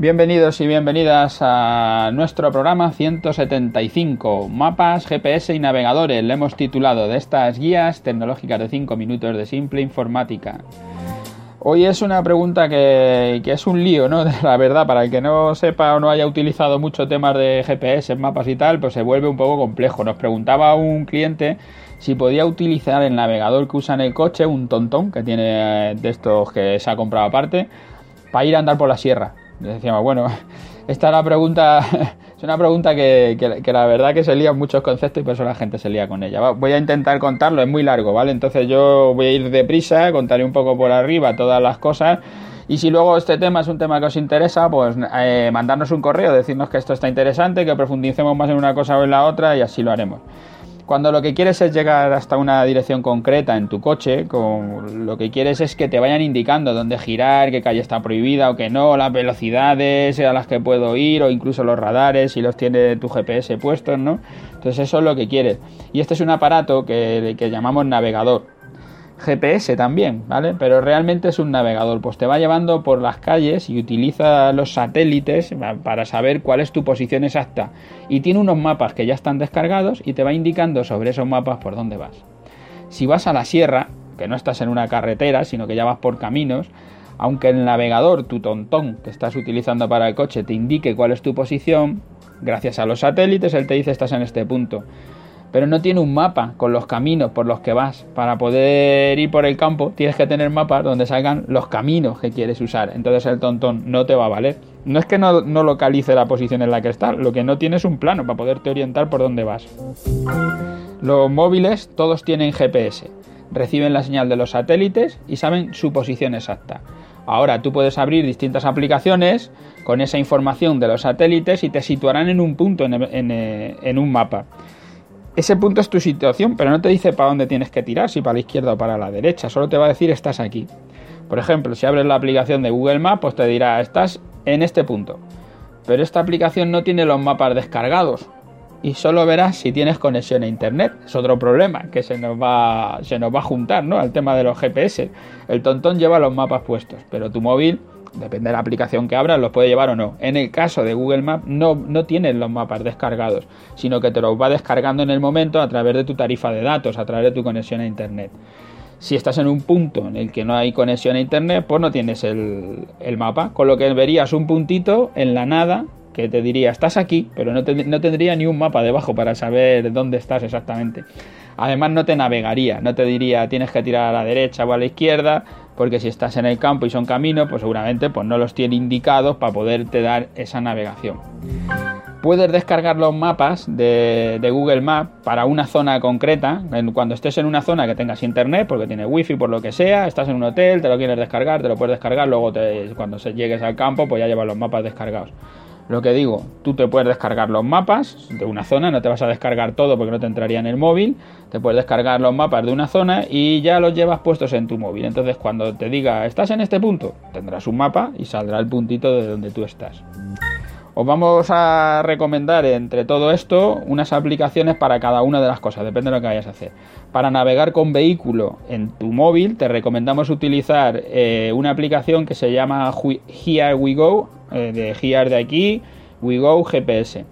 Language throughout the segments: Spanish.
Bienvenidos y bienvenidas a nuestro programa 175, mapas, GPS y navegadores. Le hemos titulado de estas guías tecnológicas de 5 minutos de simple informática. Hoy es una pregunta que, es un lío, ¿no? La verdad, para el que no sepa o no haya utilizado mucho temas de GPS, mapas y tal, pues se vuelve un poco complejo. Nos preguntaba un cliente si podía utilizar el navegador que usa en el coche, un tontón que tiene de estos que se ha comprado aparte, para ir a andar por la sierra. Decíamos, bueno, esta es la pregunta, es una pregunta que, la verdad que se lía muchos conceptos y por eso la gente se lía con ella. Voy a intentar contarlo, es muy largo, ¿vale? Entonces yo voy a ir deprisa, contaré un poco por arriba todas las cosas. Y si luego este tema es un tema que os interesa, pues eh, mandarnos un correo, decirnos que esto está interesante, que profundicemos más en una cosa o en la otra y así lo haremos. Cuando lo que quieres es llegar hasta una dirección concreta en tu coche, lo que quieres es que te vayan indicando dónde girar, qué calle está prohibida o que no, las velocidades a las que puedo ir o incluso los radares si los tiene tu GPS puestos, ¿no? Entonces eso es lo que quieres. Y este es un aparato que, que llamamos navegador. GPS también, ¿vale? Pero realmente es un navegador, pues te va llevando por las calles y utiliza los satélites para saber cuál es tu posición exacta. Y tiene unos mapas que ya están descargados y te va indicando sobre esos mapas por dónde vas. Si vas a la sierra, que no estás en una carretera, sino que ya vas por caminos, aunque el navegador, tu tontón que estás utilizando para el coche, te indique cuál es tu posición, gracias a los satélites él te dice estás en este punto pero no tiene un mapa con los caminos por los que vas. Para poder ir por el campo tienes que tener mapas donde salgan los caminos que quieres usar. Entonces el tontón no te va a valer. No es que no, localice la posición en la que estás, lo que no tiene es un plano para poderte orientar por dónde vas. Los móviles todos tienen GPS. Reciben la señal de los satélites y saben su posición exacta. Ahora tú puedes abrir distintas aplicaciones con esa información de los satélites y te situarán en un punto en un mapa ese punto es tu situación, pero no te dice para dónde tienes que tirar, si para la izquierda o para la derecha, solo te va a decir estás aquí. Por ejemplo, si abres la aplicación de Google Maps, pues te dirá estás en este punto. Pero esta aplicación no tiene los mapas descargados y solo verás si tienes conexión a internet. Es otro problema que se nos va, se nos va a juntar ¿no? al tema de los GPS. El tontón lleva los mapas puestos, pero tu móvil depende de la aplicación que abras, los puede llevar o no. En el caso de Google Maps no, no tienes los mapas descargados, sino que te los va descargando en el momento a través de tu tarifa de datos, a través de tu conexión a Internet. Si estás en un punto en el que no hay conexión a Internet, pues no tienes el, mapa, con lo que verías un puntito en la nada que te diría, estás aquí, pero no, no tendría ni un mapa debajo para saber dónde estás exactamente. Además no te navegaría, no te diría tienes que tirar a la derecha o a la izquierda, porque si estás en el campo y son caminos, pues seguramente pues no los tiene indicados para poderte dar esa navegación. Puedes descargar los mapas de, Google Maps para una zona concreta. Cuando estés en una zona que tengas internet, porque tiene wifi, por lo que sea, estás en un hotel, te lo quieres descargar, te lo puedes descargar, luego cuando llegues al campo, pues ya llevas los mapas descargados. Lo que digo, tú te puedes descargar los mapas de una zona, no te vas a descargar todo porque no te entraría en el móvil, te puedes descargar los mapas de una zona y ya los llevas puestos en tu móvil. Entonces cuando te diga, estás en este punto, tendrás un mapa y saldrá el puntito de donde tú estás. Os vamos a recomendar entre todo esto unas aplicaciones para cada una de las cosas, depende de lo que vayas a hacer. Para navegar con vehículo en tu móvil, te recomendamos utilizar eh, una aplicación que se llama Here We Go, eh, de Here de aquí, We Go GPS.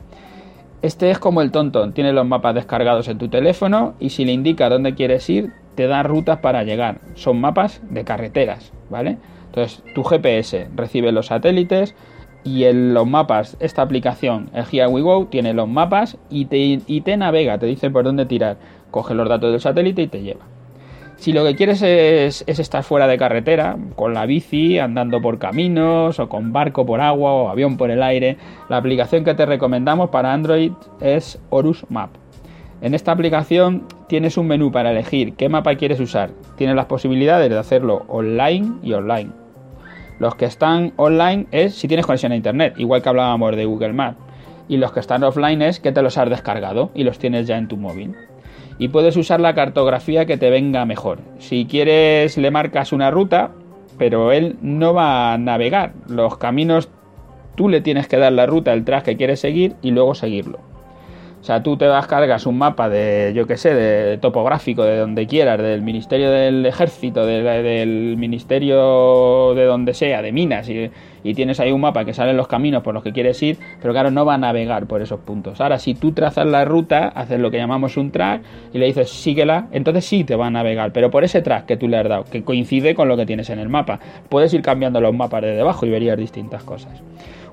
Este es como el tontón, tiene los mapas descargados en tu teléfono y si le indica dónde quieres ir, te da rutas para llegar. Son mapas de carreteras, ¿vale? Entonces, tu GPS recibe los satélites y en los mapas, esta aplicación, el Here We Go, tiene los mapas y te, y te navega, te dice por dónde tirar. Coge los datos del satélite y te lleva. Si lo que quieres es, estar fuera de carretera, con la bici, andando por caminos, o con barco por agua, o avión por el aire, la aplicación que te recomendamos para Android es Horus Map. En esta aplicación tienes un menú para elegir qué mapa quieres usar. Tienes las posibilidades de hacerlo online y online. Los que están online es si tienes conexión a internet, igual que hablábamos de Google Maps. Y los que están offline es que te los has descargado y los tienes ya en tu móvil y puedes usar la cartografía que te venga mejor. Si quieres le marcas una ruta, pero él no va a navegar. Los caminos tú le tienes que dar la ruta, el track que quieres seguir y luego seguirlo. O sea, tú te vas, cargas un mapa de, yo qué sé, de topográfico, de donde quieras, del Ministerio del Ejército, del Ministerio de donde sea, de Minas, y, tienes ahí un mapa que salen los caminos por los que quieres ir, pero claro, no va a navegar por esos puntos. Ahora, si tú trazas la ruta, haces lo que llamamos un track y le dices síguela, entonces sí te va a navegar, pero por ese track que tú le has dado, que coincide con lo que tienes en el mapa. Puedes ir cambiando los mapas de debajo y verías distintas cosas.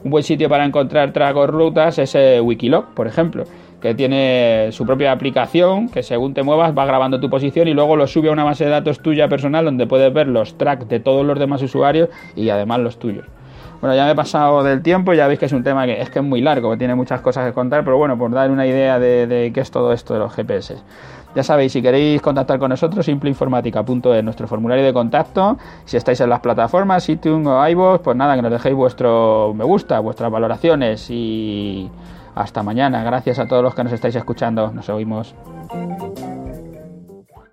Un buen sitio para encontrar tragos rutas es eh, Wikilog, por ejemplo, que tiene su propia aplicación que según te muevas va grabando tu posición y luego lo sube a una base de datos tuya personal donde puedes ver los tracks de todos los demás usuarios y además los tuyos. Bueno, ya me he pasado del tiempo, ya veis que es un tema que es que es muy largo, que tiene muchas cosas que contar, pero bueno, por dar una idea de, qué es todo esto de los GPS. Ya sabéis, si queréis contactar con nosotros, simpleinformática.es, nuestro formulario de contacto. Si estáis en las plataformas, iTunes o iVoox, pues nada, que nos dejéis vuestro me gusta, vuestras valoraciones y hasta mañana. Gracias a todos los que nos estáis escuchando. Nos oímos.